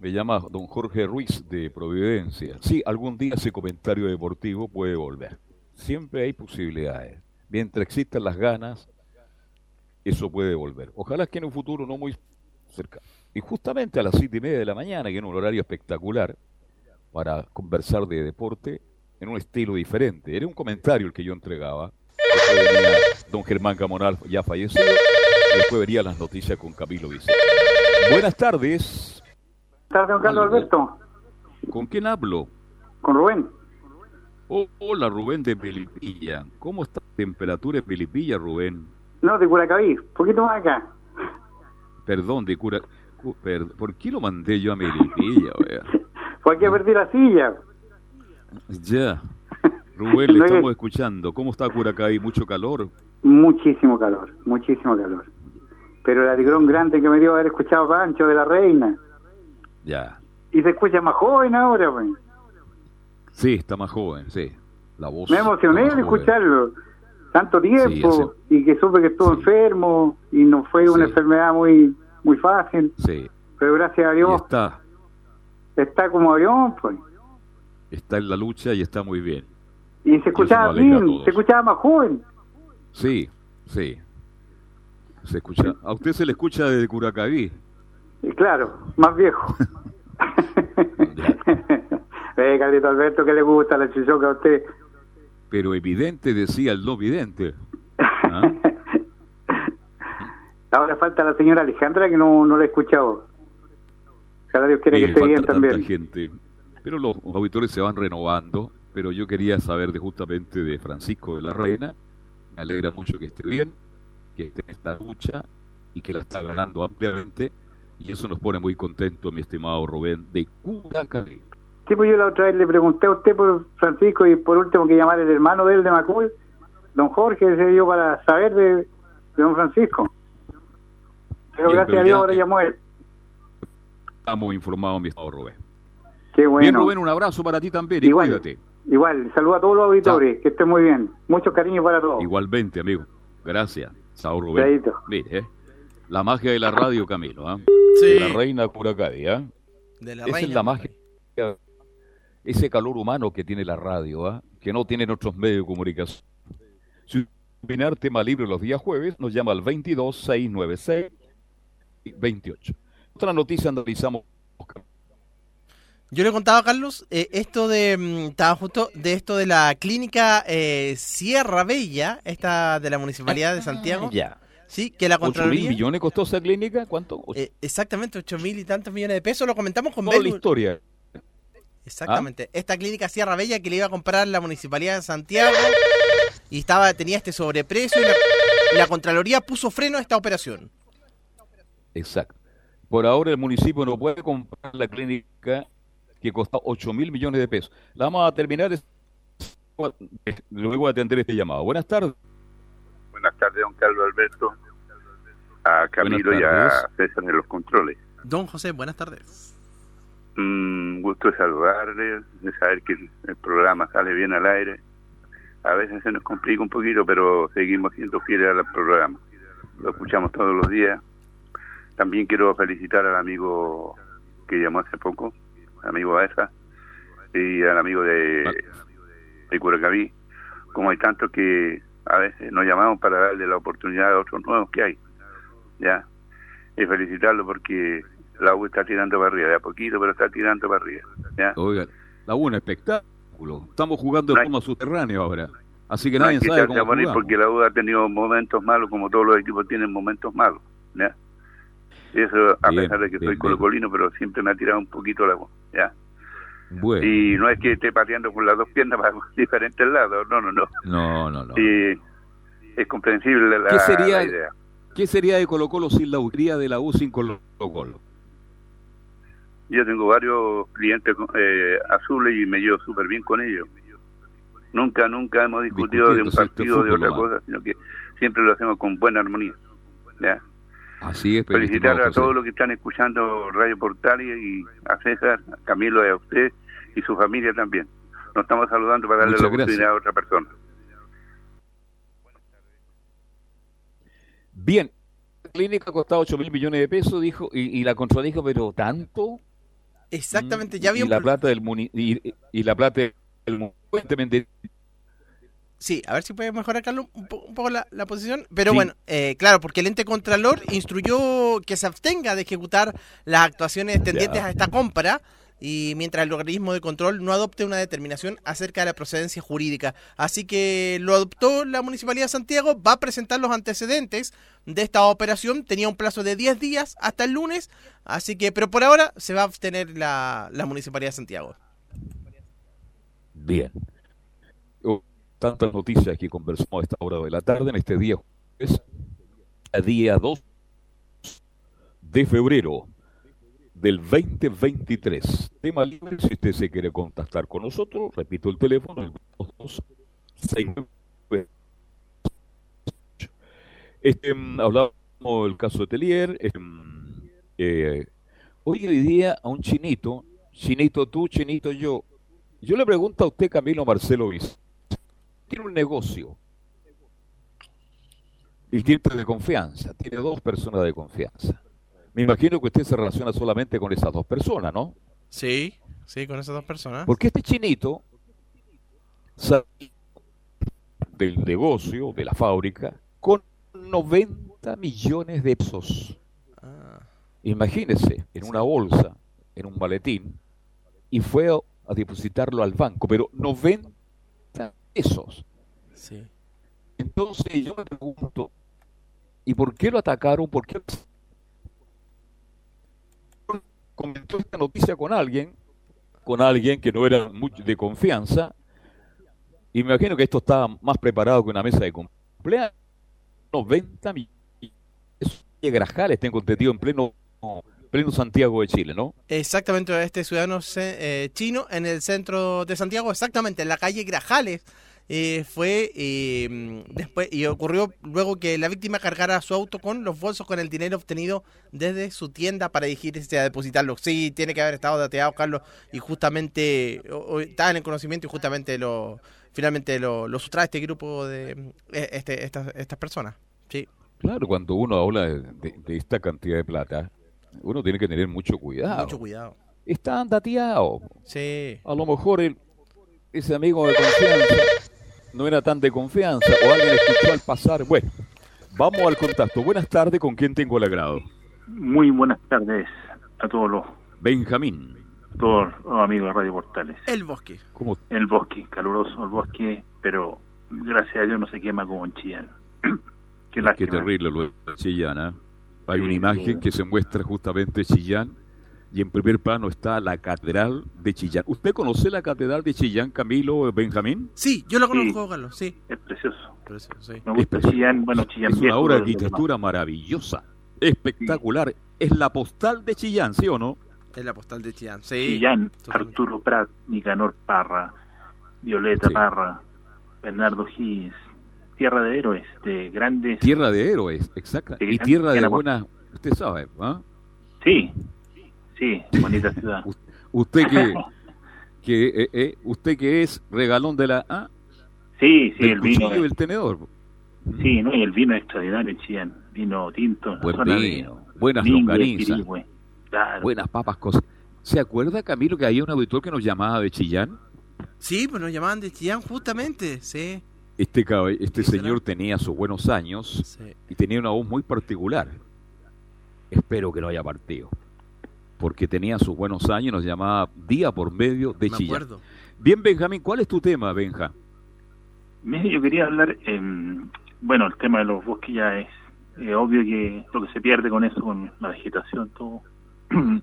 Me llama don Jorge Ruiz de Providencia. Sí, algún día ese comentario deportivo puede volver. Siempre hay posibilidades. Mientras existan las ganas, eso puede volver. Ojalá que en un futuro no muy cercano. Y justamente a las siete y media de la mañana, que en un horario espectacular, para conversar de deporte en un estilo diferente. Era un comentario el que yo entregaba. Después venía don Germán Camonal, ya fallecido, y después vería las noticias con Camilo Vicente. Buenas tardes. Buenas tardes, don Carlos Alberto. ¿Con quién hablo? Con Rubén. Oh, hola, Rubén de Melipilla. ¿Cómo está la temperatura en Melipilla, Rubén? No, de Curacaví. Poquito más acá. Perdón, de cura... ¿Por qué lo mandé yo a Melipilla, wea? Fue aquí a perder la silla. Ya. Rubén, le No es- estamos escuchando. ¿Cómo está Curacaví? ¿Mucho calor? Muchísimo calor, muchísimo calor. Pero el atigrón grande que me dio haber escuchado Pancho de la Reina. Ya. Y se escucha más joven ahora, pues. Sí, está más joven, sí. La voz. Me emocioné de joven. escucharlo. Tanto tiempo Sí, y que supe que estuvo Sí. enfermo y no fue una Sí. enfermedad muy muy fácil. Sí. Pero gracias a Y Dios está, está como avión, pues. está en la lucha y está muy bien. Y se escuchaba bien, se escuchaba más joven. Sí, sí. Se escucha. A usted se le escucha desde Curacaví. Y claro, más viejo. eh, Carlito Alberto, que le gusta la chichoca a usted? Pero evidente decía el no vidente. ¿Ah? Ahora falta la señora Alejandra, que no, no la he escuchado. Dios que esté bien también. gente. Pero los auditores se van renovando. Pero yo quería saber de justamente de Francisco de la Reina. Me alegra mucho que esté bien, que esté en esta lucha y que la está ganando ampliamente. Y eso nos pone muy contentos, mi estimado Rubén, de Curacaví. Sí, pues yo la otra vez le pregunté a usted por Francisco y por último que llamar el hermano de él de Macul, don Jorge, se dio para saber de, de don Francisco. Pero Bien, gracias pero a Dios ahora llamó él. Estamos informados, mi estimado Rubén. Qué bueno. Bien, Rubén, un abrazo para ti también y Igual. cuídate. Igual, saludo a todos los auditores, que estén muy bien. Mucho cariño para todos. Igualmente, amigo. Gracias. Chao, Rubén. Chaito. Mire, ¿eh? la magia de la radio, Camilo. ¿ah? Sí. De la reina Curacaví. ¿ah? De la Esa reina. es la magia. Ese calor humano que tiene la radio, ¿ah? que no tienen otros medios de comunicación. Si opinar tema libre los días jueves, nos llama al 22 696 28. Otra noticia analizamos. Yo le contaba a Carlos eh, esto de mm, estaba justo de esto de la clínica eh, Sierra Bella, esta de la municipalidad de Santiago. Ya. Sí, que la 8 mil Contraloría. millones costó esa clínica. ¿Cuánto? eh, exactamente, ocho mil y tantos millones de pesos. Lo comentamos con Toda la historia. Exactamente. Esta clínica Sierra Bella que le iba a comprar la municipalidad de Santiago y estaba tenía este sobreprecio y la, la Contraloría puso freno a esta operación. Exacto. Por ahora el municipio no puede comprar la clínica que costó 8 mil millones de pesos. La vamos a terminar luego de atender este llamado. Buenas tardes. Buenas tardes, don Carlos Alberto. A Camilo y a. César en los controles. Don José, buenas tardes. Un gusto de saludarles, de saber que el programa sale bien al aire. A veces se nos complica un poquito, pero seguimos siendo fieles al programa. Lo escuchamos todos los días. También quiero felicitar al amigo que llamó hace poco, amigo Aesa, y al amigo de, de Curacaví. Como hay tantos que a veces nos llamamos para darle la oportunidad a otros nuevos que hay. Ya. Y felicitarlo porque la U está tirando para arriba, de a poquito, pero está tirando para arriba. ¿ya? La U es un espectáculo. Estamos jugando No en hay- forma subterránea ahora. Así que No nadie sabe cómo porque la U ha tenido momentos malos, como todos los equipos tienen momentos malos. ¿ya? Eso, a Bien, pesar de que bien, soy colocolino, pero siempre me ha tirado un poquito la U. ¿ya? Bueno, Y no es que esté pateando con las dos piernas para diferentes lados, no, no, no. no, no, no. Y es comprensible la, ¿Qué sería- la idea. ¿Qué sería de Colo Colo sin la uría de la U sin Colo Colo? Yo tengo varios clientes eh, azules y me llevo súper bien con ellos. Nunca, nunca hemos discutido de un partido de otra cosa, sino que siempre lo hacemos con buena armonía. ¿ya? Así es, pero Felicitar a José. todos los que están escuchando Radio Portales y a César, a Camilo y a usted y su familia también. Nos estamos saludando para darle Muchas la oportunidad gracias. a otra persona. Bien, la clínica ha costado 8 mil millones de pesos, dijo, y, y la Contraloría dijo, pero tanto. Exactamente, Mm, ya había y un la plata del muni y, y la plata del Sí, a ver si puede mejorar, Carlos, un, po- un poco la, la posición. Pero Sí. bueno, eh, claro, porque el ente contralor instruyó que se abstenga de ejecutar las actuaciones tendientes a esta compra y mientras el organismo de control no adopte una determinación acerca de la procedencia jurídica. Así que lo adoptó la Municipalidad de Santiago, va a presentar los antecedentes de esta operación, tenía un plazo de 10 días hasta el lunes, así que, pero por ahora se va a abstener la, la Municipalidad de Santiago. Bien. Tantas noticias que conversamos a esta hora de la tarde, en este día jueves, día 2 de febrero del 2023. Tema libre, si usted se quiere contactar con nosotros, repito el teléfono, el 2269. Este, mm, hablábamos del caso de Telier. este, mm, eh, hoy hoy día a un chinito, chinito tú, chinito yo. Yo le pregunto a usted, Camilo Marcelo Viz, tiene un negocio y tiene de confianza, tiene dos personas de confianza. Me imagino que usted se relaciona solamente con esas dos personas, ¿no? Sí, sí, con esas dos personas. Porque este chinito salió del negocio, de la fábrica, con 90 millones de pesos. Ah, Imagínese, en una bolsa, en un maletín, y fue a, a depositarlo al banco, pero 90 pesos. sí. Entonces yo me pregunto, ¿y por qué lo atacaron? ¿Por qué comentó esta noticia con alguien, con alguien que no era mucho de confianza? Y me imagino que esto estaba más preparado que una mesa de cumpleaños. 90 millones de Grajales, tengo entendido, en pleno, pleno Santiago de Chile, ¿no? Exactamente, este ciudadano eh, chino en el centro de Santiago, exactamente, en la calle Grajales. eh, fue eh, después y ocurrió luego que la víctima cargara su auto con los bolsos con el dinero obtenido desde su tienda para dirigirse a depositarlo. Sí, tiene que haber estado dateado, Carlos, y justamente estaba en el conocimiento y justamente lo finalmente lo, lo sustrae este grupo de eh, este, estas, estas personas. Sí. Claro, cuando uno habla de, de- de esta cantidad de plata, uno tiene que tener mucho cuidado. Mucho cuidado. Están dateados. Sí. A lo mejor el- ese amigo de confianza no era tan de confianza o alguien escuchó al pasar. Bueno, vamos al contacto. Buenas tardes, ¿con quién tengo el agrado? Muy buenas tardes a todos los, Benjamín. todos los amigos de Radio Portales. El bosque. ¿Cómo? El bosque, caluroso el bosque, pero gracias a Dios no se quema como en Chillán. Qué Qué terrible lo de Chillán. ¿ah? Hay Sí, una imagen sí. que se muestra justamente Chillán y en primer plano está la Catedral de Chillán. ¿Usted conoce la Catedral de Chillán, Camilo Benjamín? Sí, yo Sí. conozco, Carlos, sí. Es precioso. Precioso, sí. Me gusta. Chillán, bueno, Chillán Es una obra de arquitectura maravillosa, espectacular. Es la postal de Chillán, ¿sí o no? Es la postal de Chillán. Sí. Chillán. Arturo Prat, Nicanor Parra, Violeta Sí. Parra, Bernardo Gis, Tierra de Héroes, de grandes... Tierra de héroes, exacta. Sí, Y tierra de era buena, usted sabe, ¿ah? Sí, sí, bonita ciudad. Usted que, que eh, eh, usted que es regalón de la ¿ah? Sí, sí, el vino. cuchillo y el tenedor. Sí, no, y el vino es extraordinario Chillán. Vino tinto. en la Buen de vino, buenas longanizas. Claro. buenas papas, cosas. ¿Se acuerda, Camilo, que había un auditor que nos llamaba de Chillán? Sí, pues nos llamaban de Chillán justamente, sí. Este, este señor tenía sus buenos años sí. y tenía una voz muy particular. Espero que no haya partido. Porque tenía sus buenos años y nos llamaba día por medio de Me. Bien, Benjamín, ¿cuál es tu tema, Benja? Mire, yo quería hablar, em, bueno, el tema de los bosques ya es eh, obvio que lo que se pierde con eso, con la vegetación, todo.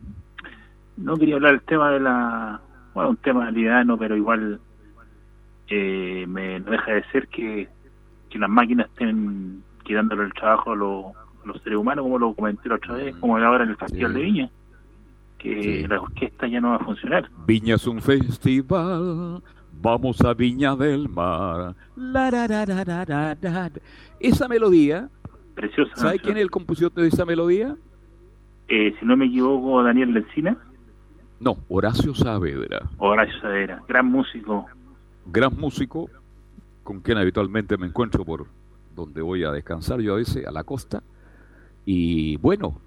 no quería hablar del tema de la, bueno, un tema liviano, pero igual eh, me no deja de ser que, que las máquinas estén quitándole el trabajo a, los- a los seres humanos, como lo comenté la otra vez, como ahora en el Festival Sí. de Viña, que Sí. la orquesta ya no va a funcionar. Viña es un festival, vamos a Viña del Mar. La. Esa melodía, Preciosa. ¿sabe canción. quién es el compositor de esa melodía? Eh, si no me equivoco, Daniel Lencina. No, Horacio Saavedra, Horacio Saavedra, gran músico. Gran músico, con quien habitualmente me encuentro por donde voy a descansar yo a veces, a la costa. Y bueno,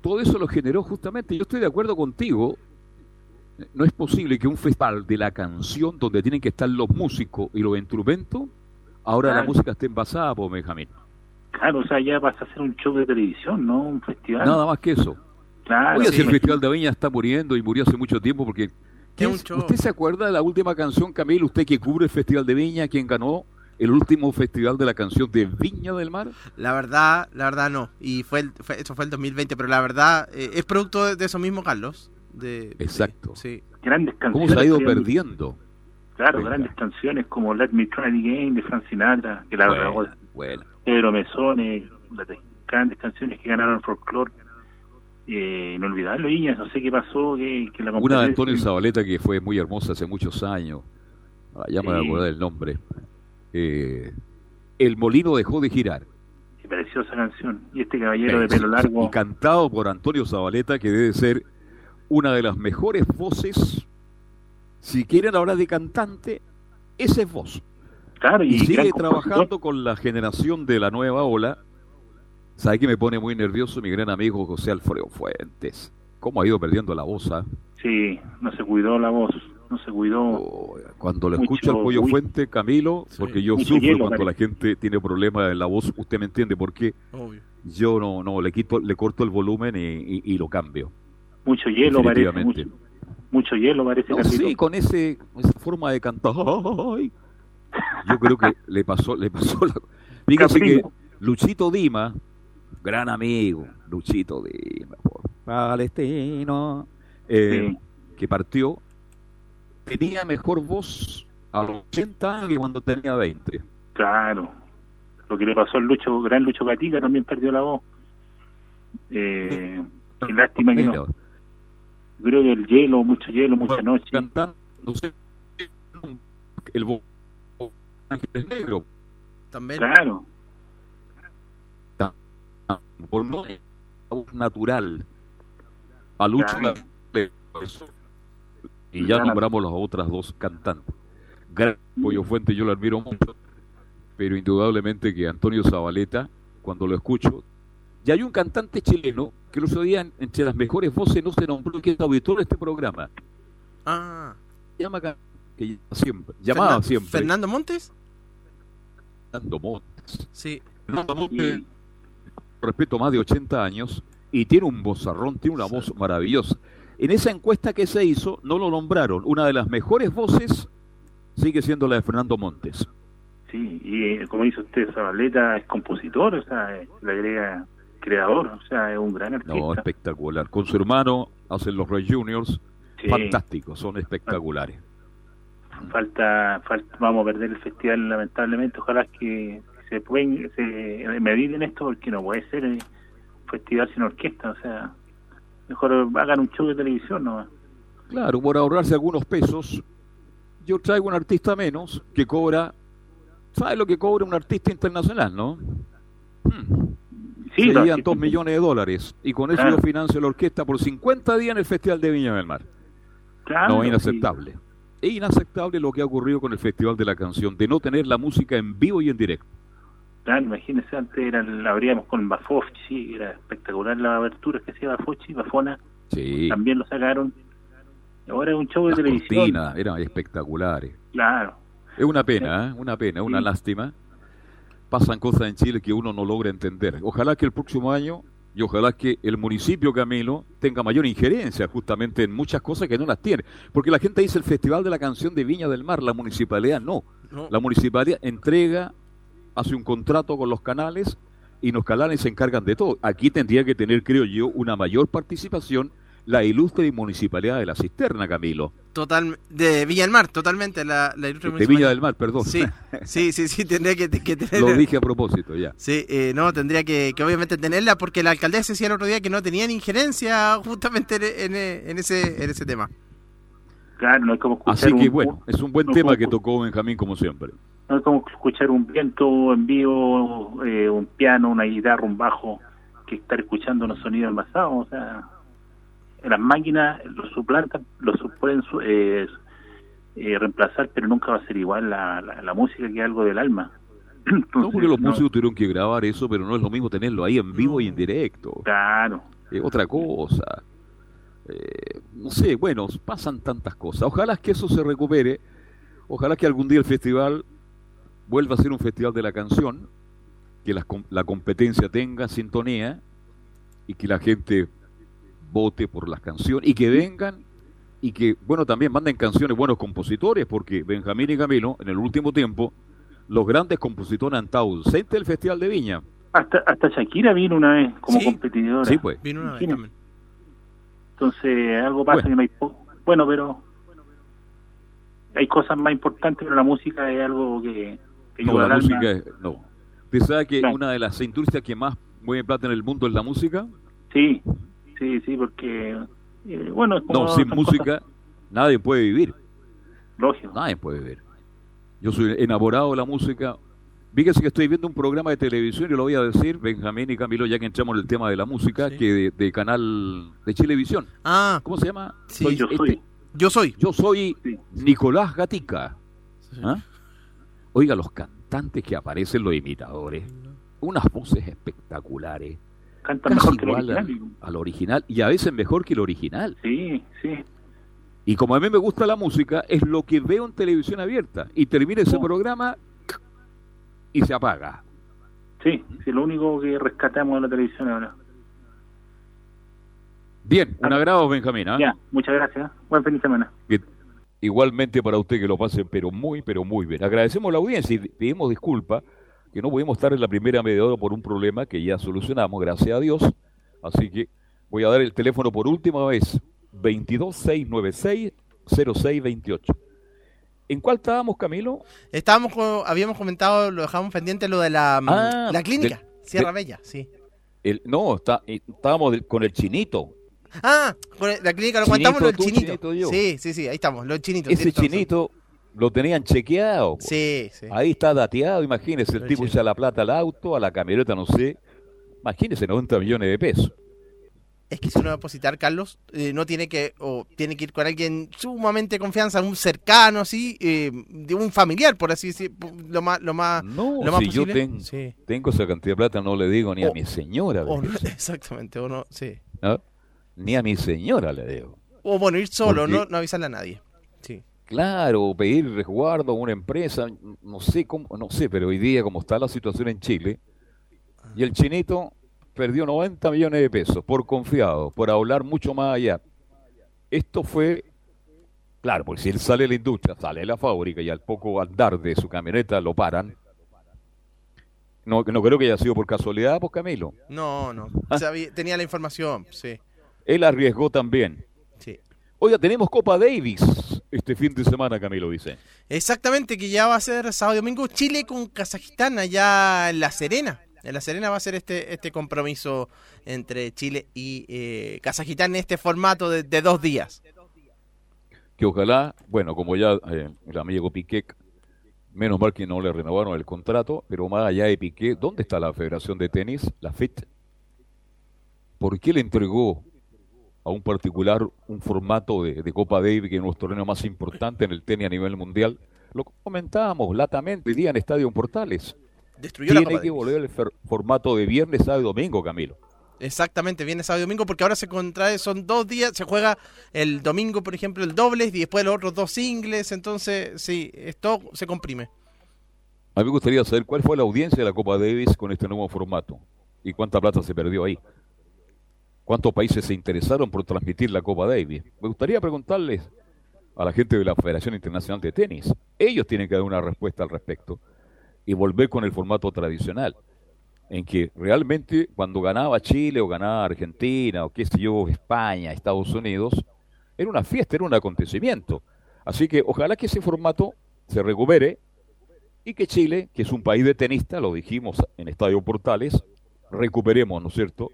todo eso lo generó justamente, yo estoy de acuerdo contigo, no es posible que un festival de la canción donde tienen que estar los músicos y los instrumentos, ahora la música esté envasada por Benjamín. Claro, o sea, ya pasa a ser un show de televisión, ¿no? Un festival. Nada más que eso. Claro, Oye, sí. si el Festival de Viña está muriendo y murió hace mucho tiempo porque... Es un ¿Quién- show. ¿Usted se acuerda de la última canción, Camilo? Usted que cubre el Festival de Viña, quien ganó el último Festival de la canción de Viña del Mar? La verdad, la verdad no. Y fue, el, fue- eso fue el 2020, pero la verdad eh, es producto de, de eso mismo, Carlos. De, Exacto. de- sí. Grandes ¿Cómo canciones. se ha ido perdiendo? Claro, Venga. grandes canciones como Let Me Try Again de Frank Sinatra, que la grabó Bueno, bueno. Pedro Mesone, las grandes canciones que ganaron folclore. Eh, inolvidable, Viña, no sé qué pasó, que, que la Una de Antonio Zabaleta que fue muy hermosa hace muchos años. Ah, ya me voy a Sí. acordar el nombre. Eh, el molino dejó de girar. Qué preciosa canción. Y este caballero de pelo largo, Y cantado por Antonio Zabaleta, que debe ser una de las mejores voces. Si quieren hablar de cantante, ese es voz. claro, y, Y sigue compositor. trabajando con la generación de la nueva ola. ¿Sabe que me pone muy nervioso mi gran amigo José Alfredo Fuentes? ¿Cómo ha ido perdiendo la voz? ah? Sí, no se cuidó la voz, no se cuidó. Oh, Cuando lo escucho al Pollo uy. Fuente, Camilo, porque yo Mucho sufro hielo, cuando parece. la gente tiene problemas en la voz, usted me entiende, porque Obvio. yo no, no, le quito, le corto el volumen y, y- y lo cambio. Mucho hielo parece, mucho, mucho hielo parece. No, sí, con ese, esa forma de cantar. ay, Yo creo que le pasó, le pasó la. Fíjese que. Luchito Dima, gran amigo, Luchito por Palestino, eh, que partió, tenía mejor voz a los 80 años que cuando tenía 20. Claro. Lo que le pasó al Lucho, gran Lucho Gatica también perdió la voz. Eh, qué lástima que no. Creo que el hielo, mucho hielo, mucha noche. Cantando, el Ángeles Negro, También. Claro, por no la voz natural. A Lucho Claro. y ya nombramos las otras dos cantantes. Gran Pollo Fuente, yo lo admiro mucho, pero indudablemente que Antonio Zabaleta, cuando lo escucho, y hay un cantante chileno que el otro día, en- entre las mejores voces, no se nombró que es auditor de este programa. Ah. Llama que llama siempre, llamaba Fernan- siempre. ¿Fernando Montes? Fernando Montes. Sí. Fernando Montes, respeto, más de 80 años y tiene un vozarrón, tiene una voz maravillosa. En esa encuesta que se hizo, no lo nombraron. Una de las mejores voces sigue siendo la de Fernando Montes. sí. Y eh, como dice usted, Zabaleta es compositor, o sea, eh, le agrega creador, o sea, es un gran artista. No, espectacular. Con su hermano hacen los Red Juniors. Sí. Fantásticos, son espectaculares. falta, falta vamos a perder el festival lamentablemente ojalá que se pueden se mediten esto porque no puede ser eh, un festival sin orquesta o sea mejor hagan un show de televisión no Claro, por ahorrarse algunos pesos, yo traigo un artista menos que cobra. ¿Sabe lo que cobra un artista internacional, no? Sí, Serían dos millones de dólares. Y con eso Claro. yo financio la orquesta por 50 días en el Festival de Viña del Mar. Claro, no, sí. inaceptable. Es inaceptable lo que ha ocurrido con el Festival de la Canción, de no tener la música en vivo y en directo. Claro imagínense antes era, la abríamos con Bafofchi era espectacular la abertura que hacía Bafofchi Bafona Sí. también lo sacaron ahora es un show de Las televisión cortinas eran espectaculares. claro Es una pena, ¿eh? una pena, una Sí. lástima. Pasan cosas en Chile que uno no logra entender. Ojalá que el próximo año y ojalá que el municipio Camilo tenga mayor injerencia justamente en muchas cosas que no las tiene. Porque la gente dice el Festival de la Canción de Viña del Mar, la municipalidad no. No. La municipalidad entrega, hace un contrato con los canales y los canales se encargan de todo. Aquí tendría que tener, creo yo, una mayor participación la ilustre municipalidad de la Cisterna, Camilo. Total, de Villa del Mar, totalmente, la, la ilustre De municipalidad. Viña del Mar, perdón. Sí, sí, sí, sí, tendría que, que tener... Lo dije a propósito, ya. Sí, eh, no, tendría que, que obviamente tenerla porque la alcaldesa decía el otro día que no tenían injerencia justamente en, ese, en ese tema. claro no es como escuchar Así que un- bueno, es un buen no tema que tocó Benjamín como siempre. No es como escuchar un viento en vivo, eh, un piano, una guitarra, un bajo, que estar escuchando unos sonidos envasados. O sea, las máquinas lo suplantan, lo pueden eh, eh, reemplazar, pero nunca va a ser igual la, la, la música que algo del alma. No, porque los no. músicos tuvieron que grabar eso, pero no es lo mismo tenerlo ahí en vivo y en directo. Claro. Es otra cosa. Eh, no sé, bueno, pasan tantas cosas. Ojalá que eso se recupere. Ojalá que algún día el festival vuelva a ser un festival de la canción, que la, com- la competencia tenga sintonía y que la gente vote por las canciones y que vengan y que, bueno, también manden canciones buenos compositores, porque Benjamín y Camilo, en el último tiempo, los grandes compositores han estado ausentes del Festival de Viña. Hasta, hasta Shakira vino una vez como Sí. competidora. Sí, pues. Vino una vez también. Entonces, algo pasa Bueno. que no hay... Bueno, pero hay cosas más importantes, pero la música es algo que, que No, la música es- no. ¿Usted sabe que Claro. una de las industrias que más mueve plata en el mundo es la música? Sí, Sí, sí, porque, eh, bueno, es como No, sin música nadie puede vivir. Lógico. Nadie puede vivir. Yo soy enamorado de la música. Fíjese que estoy viendo un programa de televisión y lo voy a decir, Benjamín y Camilo, ya que entramos en el tema de la música, que de, de canal de Chilevisión. Ah, ¿Cómo se llama? Sí, Soy yo este- soy. yo soy. Yo soy Nicolás Gatica. ¿Ah? Oiga, los cantantes que aparecen, los imitadores, unas voces espectaculares, Cantan casi mejor que original. al original y a veces mejor que el original. Sí, sí. Y como a mí me gusta la música, es lo que veo en televisión abierta. Y termina ese programa y se apaga. Sí, sí, lo único que rescatamos de la televisión ahora. Bien, un agrado, Benjamín. ¿ah? Ya, muchas gracias. Buen fin de semana. Igualmente para usted que lo pase, pero muy, pero muy bien. Agradecemos la audiencia y pedimos disculpas que no pudimos estar en la primera media hora por un problema que ya solucionamos, gracias a Dios. Así que voy a dar el teléfono por última vez, 22696-0628. ¿En cuál estábamos, Camilo? Estábamos con- habíamos comentado, lo dejamos pendiente lo de la, mm, Ah, la clínica, del- Sierra de- Bella, sí. El, no, está, eh, estábamos con el chinito. Ah, la clínica lo contamos lo del tú, chinito. chinito yo. Sí, sí, sí, ahí estamos, los chinitos. Ese chinito lo tenían chequeado. Sí, sí. Ahí está dateado, imagínese, el tipo echa la plata al auto, a la camioneta, no sé. Imagínese, 90 millones de pesos. Es que si uno va a depositar, Carlos, eh, no tiene que, o tiene que ir con alguien sumamente confianza, un cercano, así, eh, de un familiar, por así decir, lo más, lo más, No, lo más si yo posible. ten- Sí. tengo esa cantidad de plata, no le digo ni a mi señora. O no- fíjese, exactamente, o no, sí. ¿no? Ni a mi señora le digo. O bueno, ir solo, Porque- no, no avisarle a nadie. Sí. Claro, pedir resguardo a una empresa, no sé cómo, no sé, pero hoy día como está la situación en Chile, y el chinito perdió 90 millones de pesos por confiado, por hablar mucho más allá. Esto fue, claro, porque si él sale de la industria, sale de la fábrica y al poco andar de su camioneta lo paran. No, no creo que haya sido por casualidad, pues Camilo. No, no. Ah. Sabía- tenía la información, sí. Él arriesgó también. Sí. Oiga, tenemos Copa Davis este fin de semana, Camilo dice. Exactamente, que ya va a ser sábado y domingo Chile con Kazajistán allá en La Serena. En La Serena va a ser este, este compromiso entre Chile y eh, Kazajistán en este formato de, de dos días. que ojalá, bueno, como ya eh, el amigo Piqué, menos mal que no le renovaron el contrato, pero más allá de Piqué, ¿dónde está la Federación de Tenis, la FIT? ¿Por qué le entregó a un particular un formato de, de Copa Davis, que es los torneos más importantes en el tenis a nivel mundial? Lo comentábamos latamente hoy día en Estadio Portales. Destruyó la Tiene Copa que Davis. volver el fer- formato de viernes, sábado y domingo, Camilo. Exactamente, viene sábado y domingo porque ahora se contrae, son dos días, se juega el domingo, por ejemplo, el dobles y después los otros dos singles, entonces sí, esto se comprime. A mí me gustaría saber cuál fue la audiencia de la Copa Davis con este nuevo formato y cuánta plata se perdió ahí. ¿Cuántos países se interesaron por transmitir la Copa Davis? Me gustaría preguntarles a la gente de la Federación Internacional de Tenis. Ellos tienen que dar una respuesta al respecto y volver con el formato tradicional, en que realmente cuando ganaba Chile o ganaba Argentina o qué sé yo, España, Estados Unidos, era una fiesta, era un acontecimiento. Así que ojalá que ese formato se recupere y que Chile, que es un país de tenistas, lo dijimos en Estadio Portales, recuperemos, ¿no es cierto?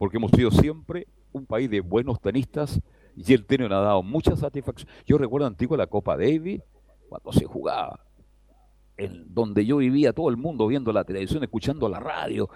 Porque hemos sido siempre un país de buenos tenistas y el tenis nos ha dado mucha satisfacción. Yo recuerdo antiguo la Copa Davis, cuando se jugaba, en donde yo vivía, todo el mundo viendo la televisión, escuchando la radio,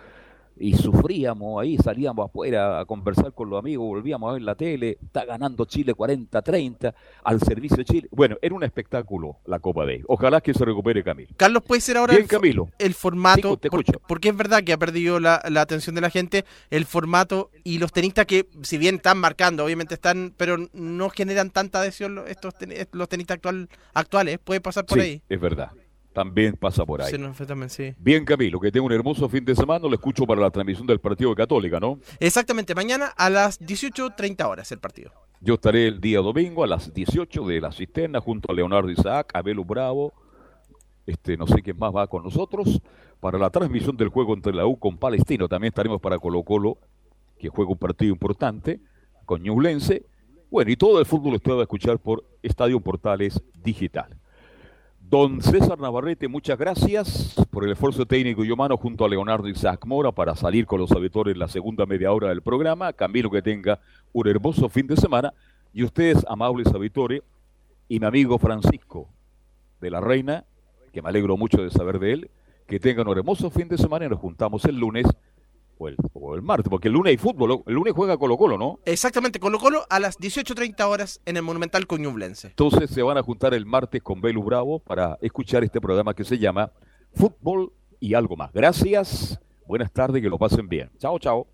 y sufríamos ahí, salíamos afuera a conversar con los amigos, volvíamos a ver la tele, está ganando Chile 40-30 al servicio de Chile. Bueno, era un espectáculo la Copa Davis. Ojalá que se recupere Camilo. Carlos, ¿puede ser ahora Bien, el, Camilo. el formato? Sí, te porque es verdad que ha perdido la, la atención de la gente, el formato y los tenistas que, si bien están marcando, obviamente están, pero no generan tanta adhesión los- estos los tenistas actual, actuales, puede pasar por sí, ahí. es verdad. También pasa por ahí. Sí, no, fue también, sí. Bien, Camilo, que tenga un hermoso fin de semana. Lo escucho para la transmisión del partido de Católica, ¿no? Exactamente, mañana a las 18.30 horas el partido. Yo estaré el día domingo a las 18 de la cisterna junto a Leonardo Isaac, Abelo Bravo, este, no sé quién más va con nosotros, para la transmisión del juego entre la U con Palestino. También estaremos para Colo Colo, que juega un partido importante, con Ñublense. Bueno, y todo el fútbol usted va a escuchar por Estadio Portales Digital. Don César Navarrete, muchas gracias por el esfuerzo técnico y humano junto a Leonardo Isaac Mora para salir con los auditores en la segunda media hora del programa. Camino que tenga un hermoso fin de semana. Y ustedes, amables auditores, y mi amigo Francisco de la Reina, que me alegro mucho de saber de él, que tengan un hermoso fin de semana y nos juntamos el lunes o el, o el martes, porque el lunes hay fútbol, el lunes juega Colo Colo, ¿no? Exactamente, Colo Colo a las 18.30 horas en el Monumental Coñublense. Entonces se van a juntar el martes con Belu Bravo para escuchar este programa que se llama Fútbol y algo más. Gracias, buenas tardes, que lo pasen bien. Chao, chao.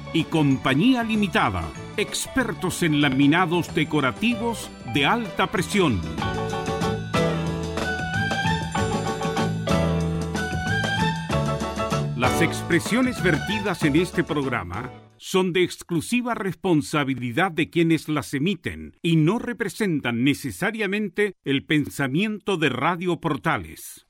y Compañía Limitada, expertos en laminados decorativos de alta presión. Las expresiones vertidas en este programa son de exclusiva responsabilidad de quienes las emiten y no representan necesariamente el pensamiento de Radio Portales.